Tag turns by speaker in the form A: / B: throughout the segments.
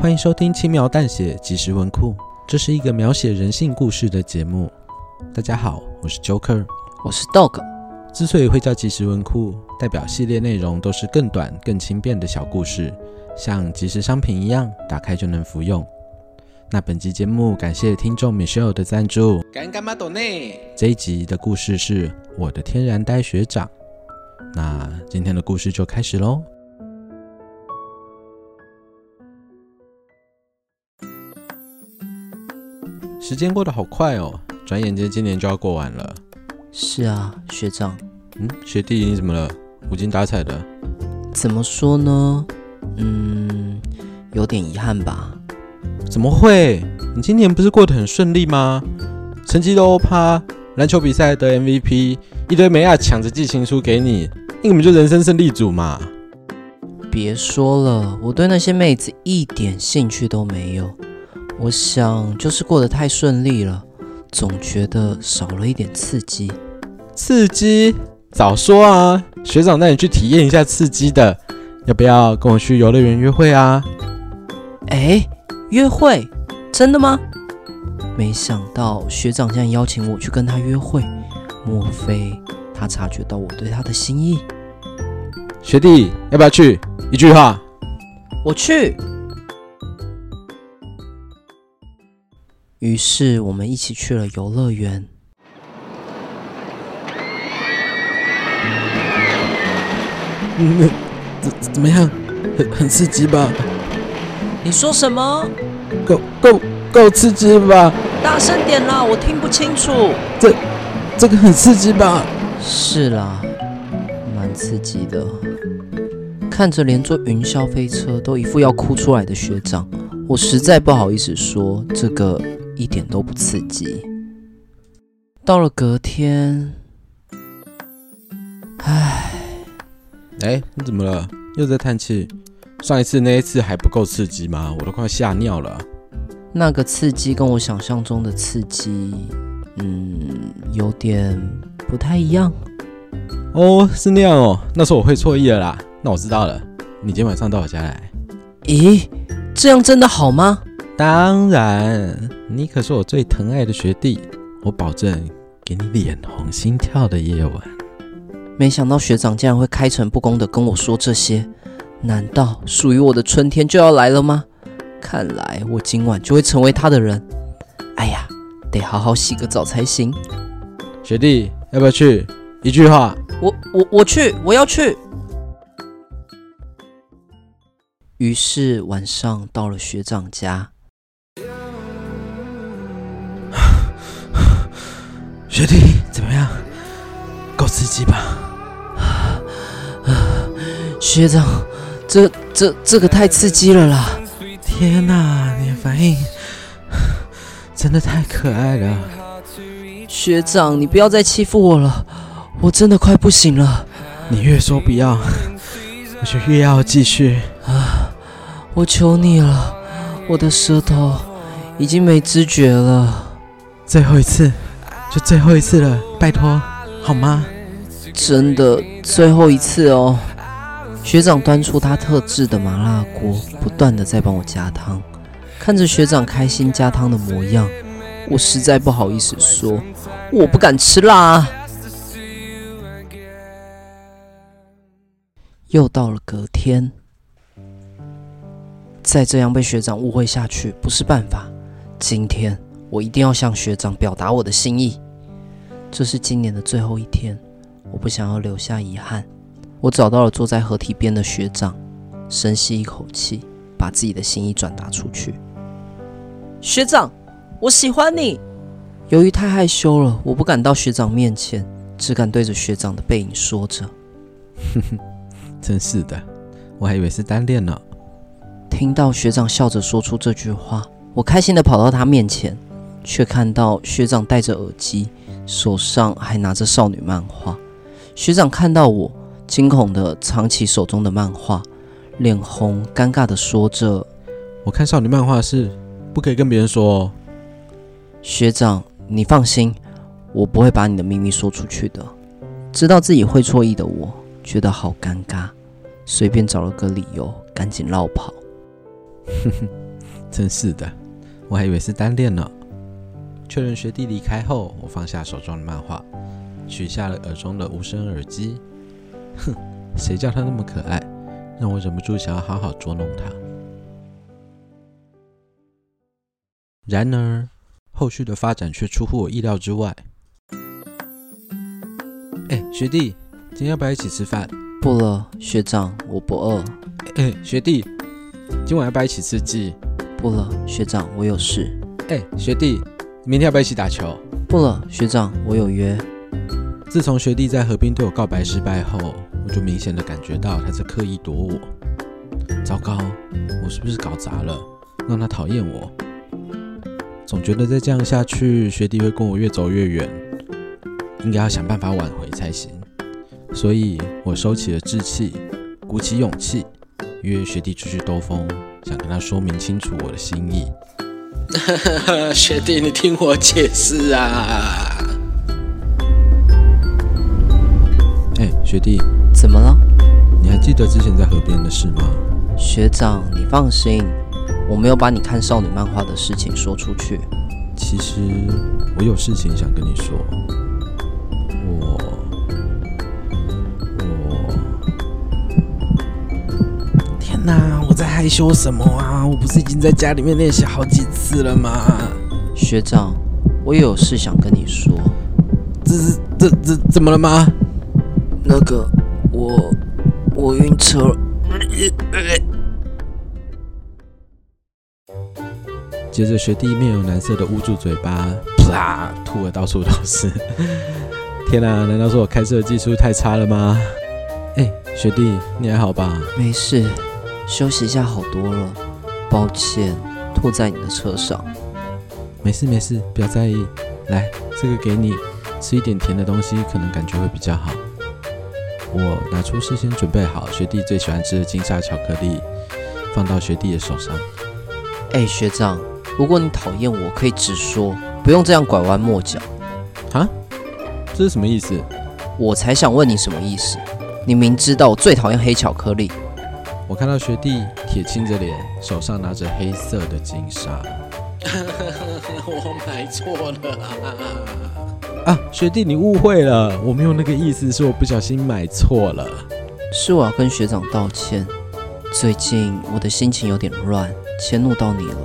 A: 欢迎收听轻描淡写即时文库，这是一个描写人性故事的节目。大家好，我是 Joker，
B: 我是 Dog。
A: 之所以会叫即时文库，代表系列内容都是更短、更轻便的小故事，像即时商品一样，打开就能服用。那本集节目感谢听众 Michelle 的赞助。
B: 干干嘛懂内？
A: 这一集的故事是我的天然呆学长。那今天的故事就开始喽。时间过得好快哦，转眼间今年就要过完了。
B: 是啊，学长。
A: 嗯，学弟你怎么了？无精打采的。
B: 怎么说呢？嗯，有点遗憾吧。
A: 怎么会？你今年不是过得很顺利吗？成绩都欧趴，篮球比赛得 MVP，一堆妹啊抢着寄情书给你，你根本就人生胜利组嘛。
B: 别说了，我对那些妹子一点兴趣都没有。我想就是过得太顺利了，总觉得少了一点刺激。
A: 刺激？早说啊！学长带你去体验一下刺激的，要不要跟我去游乐园约会啊？
B: 哎，约会？真的吗？没想到学长竟然邀请我去跟他约会，莫非他察觉到我对他的心意？
A: 学弟，要不要去？一句话。
B: 我去。于是我们一起去了游乐园。
A: 嗯，怎怎么样？很很刺激吧？
B: 你说什么？
A: 够够够刺激吧？
B: 大声点啦，我听不清楚。
A: 这这个很刺激吧？
B: 是啦，蛮刺激的。看着连坐云霄飞车都一副要哭出来的学长，我实在不好意思说这个。一点都不刺激。到了隔天，唉，
A: 哎，你怎么了？又在叹气？上一次那一次还不够刺激吗？我都快吓尿了。
B: 那个刺激跟我想象中的刺激，嗯，有点不太一样。
A: 哦，是那样哦，那时候我会错意了啦。那我知道了，你今天晚上到我家来。
B: 咦，这样真的好吗？
A: 当然，你可是我最疼爱的学弟，我保证给你脸红心跳的夜晚。
B: 没想到学长竟然会开诚布公的跟我说这些，难道属于我的春天就要来了吗？看来我今晚就会成为他的人。哎呀，得好好洗个澡才行。
A: 学弟，要不要去？一句话。
B: 我我我去，我要去。于是晚上到了学长家。
A: 学弟怎么样？够刺激吧？
B: 啊学长，这这这个太刺激了啦！
A: 天哪，你的反应真的太可爱了。
B: 学长，你不要再欺负我了，我真的快不行了。
A: 你越说不要，我就越要继续
B: 啊！我求你了，我的舌头已经没知觉了。
A: 最后一次。就最后一次了，拜托，好吗？
B: 真的最后一次哦。学长端出他特制的麻辣锅，不断的在帮我加汤。看着学长开心加汤的模样，我实在不好意思说，我不敢吃辣。又到了隔天，再这样被学长误会下去不是办法。今天。我一定要向学长表达我的心意。这是今年的最后一天，我不想要留下遗憾。我找到了坐在河堤边的学长，深吸一口气，把自己的心意转达出去。学长，我喜欢你。由于太害羞了，我不敢到学长面前，只敢对着学长的背影说着。
A: 哼哼，真是的，我还以为是单恋呢。
B: 听到学长笑着说出这句话，我开心地跑到他面前，却看到学长戴着耳机，手上还拿着少女漫画。学长看到我，惊恐地藏起手中的漫画，脸红，尴尬地说着：“
A: 我看少女漫画是不可以跟别人说哦。”
B: 学长，你放心，我不会把你的秘密说出去的。知道自己会错意的我，觉得好尴尬，随便找了个理由，赶紧绕跑。
A: 哼哼，真是的，我还以为是单恋呢。确认学弟离开后，我放下手中的漫画，取下了耳中的无声耳机。哼，谁叫他那么可爱，让我忍不住想要好好捉弄他。然而，后续的发展却出乎我意料之外。哎，学弟，今天要不要一起吃饭？
B: 不了，学长，我不饿。
A: 哎，学弟，今晚要不要一起吃鸡？
B: 不了，学长，我有事。
A: 哎，学弟，明天要不要一起打球？
B: 不了，学长，我有约。
A: 自从学弟在河边对我告白失败后，我就明显的感觉到他在刻意躲我。糟糕，我是不是搞砸了，让他讨厌我？总觉得再这样下去，学弟会跟我越走越远，应该要想办法挽回才行。所以我收起了志气，鼓起勇气约学弟出去兜风，想跟他说明清楚我的心意。学弟，你听我解释啊！哎，学弟，
B: 怎么了？
A: 你还记得之前在河边的事吗？
B: 学长，你放心。我没有把你看少女漫画的事情说出去。
A: 其实我有事情想跟你说。在害羞什么啊？我不是已经在家里面练习好几次了吗？
B: 学长，我也有事想跟你说。
A: 这是这这怎么了吗？
B: 那个我我晕车了。
A: 接着，学弟面有难色的捂住嘴巴，啪，吐的到处都是。天哪，难道是我开车的技术太差了吗？哎，学弟，你还好吧？
B: 没事，休息一下好多了。抱歉，吐在你的车上。
A: 没事没事，不要在意。来，这个给你，吃一点甜的东西，可能感觉会比较好。我拿出事先准备好学弟最喜欢吃的金沙巧克力，放到学弟的手上。
B: 哎，学长。如果你讨厌我，可以直说，不用这样拐弯抹角。
A: 啊？这是什么意思？
B: 我才想问你什么意思？你明知道我最讨厌黑巧克力。
A: 我看到学弟铁青着脸，手上拿着黑色的金沙。我买错了啊！学弟，你误会了，我没有那个意思，是我不小心买错了。
B: 是我要跟学长道歉。最近我的心情有点乱，迁怒到你了。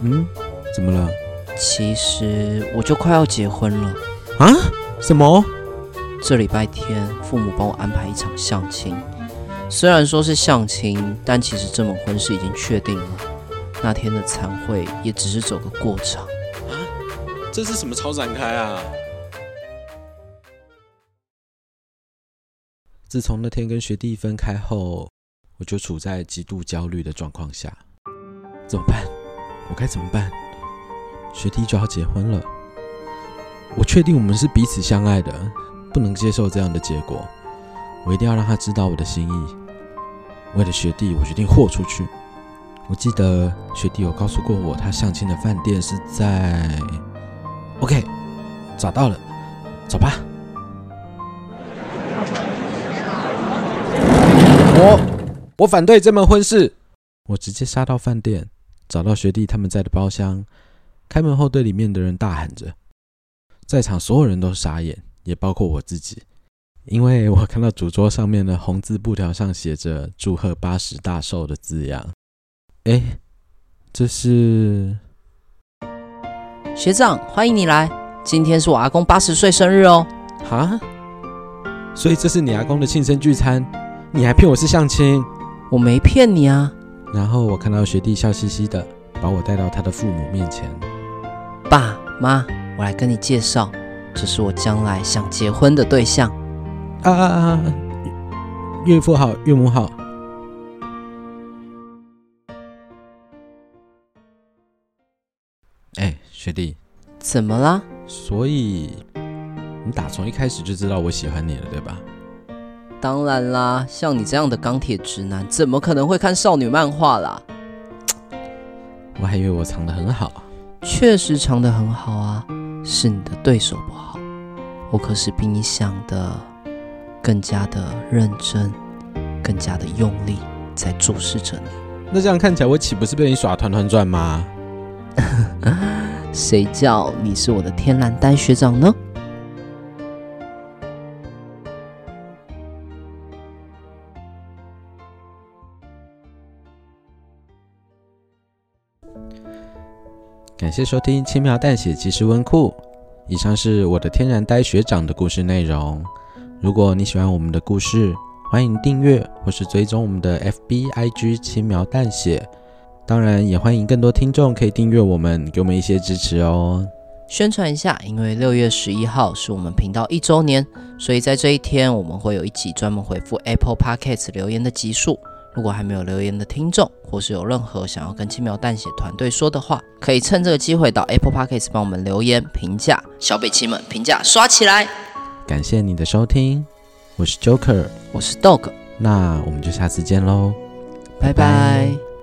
A: 嗯，怎么了？
B: 其实我就快要结婚了
A: 啊！什么？
B: 这礼拜天父母帮我安排一场相亲，虽然说是相亲，但其实这门婚事已经确定了。那天的餐会也只是走个过场
A: 啊！这是什么超展开啊？自从那天跟学弟分开后，我就处在极度焦虑的状况下，怎么办？我该怎么办？学弟就要结婚了，我确定我们是彼此相爱的，不能接受这样的结果。我一定要让他知道我的心意。为了学弟，我决定豁出去。我记得学弟有告诉过我，他相亲的饭店是在 ……OK，找到了，走吧。我我反对这门婚事。我直接杀到饭店。找到学弟他们在的包厢，开门后对里面的人大喊着，在场所有人都傻眼，也包括我自己，因为我看到主桌上面的红字布条上写着“祝贺八十大寿”的字样。哎，这是
B: 学长，欢迎你来，今天是我阿公八十岁生日哦。
A: 哈？所以这是你阿公的庆生聚餐？你还骗我是相亲？
B: 我没骗你啊。
A: 然后我看到学弟笑嘻嘻的，把我带到他的父母面前。
B: 爸妈，我来跟你介绍，这是我将来想结婚的对象。
A: 啊啊啊，岳父好，岳母好。哎，学弟，
B: 怎么啦？
A: 所以你打从一开始就知道我喜欢你了，对吧？
B: 当然啦，像你这样的钢铁直男怎么可能会看少女漫画啦？
A: 我还以为我藏的很好，
B: 确实藏的很好啊，是你的对手不好，我可是比你想的。更加的认真，更加的用力在注视着你。
A: 那这样看起来，我岂不是被你耍团团转吗？
B: 谁叫你是我的天然呆学长呢？
A: 感谢收听《轻描淡写即时文库》，以上是我的天然呆学长的故事内容。如果你喜欢我们的故事，欢迎订阅或是追踪我们的 FB IG 轻描淡写。当然，也欢迎更多听众可以订阅我们，给我们一些支持哦。
B: 宣传一下，因为六月十一号是我们频道一周年，所以在这一天我们会有一集专门回复 Apple Podcast 留言的集数。如果还没有留言的听众，或是有任何想要跟轻描淡写团队说的话，可以趁这个机会到 Apple Podcast 帮我们留言评价。小北七们评价刷起来！
A: 感谢你的收听，我是 Joker，
B: 我是 Dog，
A: 那我们就下次见喽，
B: 拜拜。拜拜。